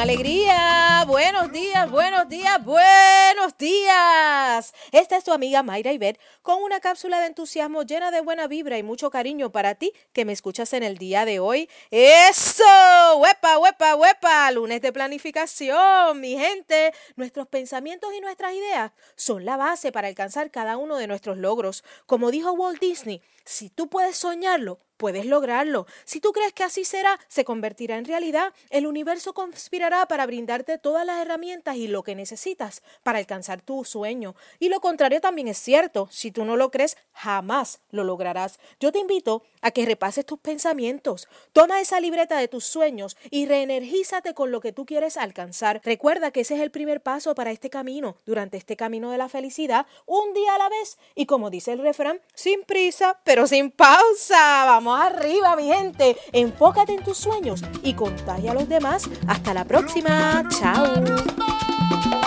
alegría. Buenos días, buenos días, buenos días. Esta es tu amiga Mayra Ibet con una cápsula de entusiasmo llena de buena vibra y mucho cariño para ti que me escuchas en el día de hoy. ¡Eso! ¡Huepa, huepa, huepa! Lunes de planificación, mi gente. Nuestros pensamientos y nuestras ideas son la base para alcanzar cada uno de nuestros logros. Como dijo Walt Disney, si tú puedes soñarlo, puedes lograrlo. Si tú crees que así será, se convertirá en realidad. El universo conspirará para brindarte todas las herramientas y lo que necesitas para alcanzar tu sueño. Y lo contrario también es cierto. Si tú no lo crees, jamás lo lograrás. Yo te invito a que repases tus pensamientos. Toma esa libreta de tus sueños y reenergízate con lo que tú quieres alcanzar. Recuerda que ese es el primer paso para este camino. Durante este camino de la felicidad, un día a la vez. Y como dice el refrán, sin prisa, pero sin pausa. Arriba, mi gente. Enfócate en tus sueños y contagia a los demás. Hasta la próxima. Chao.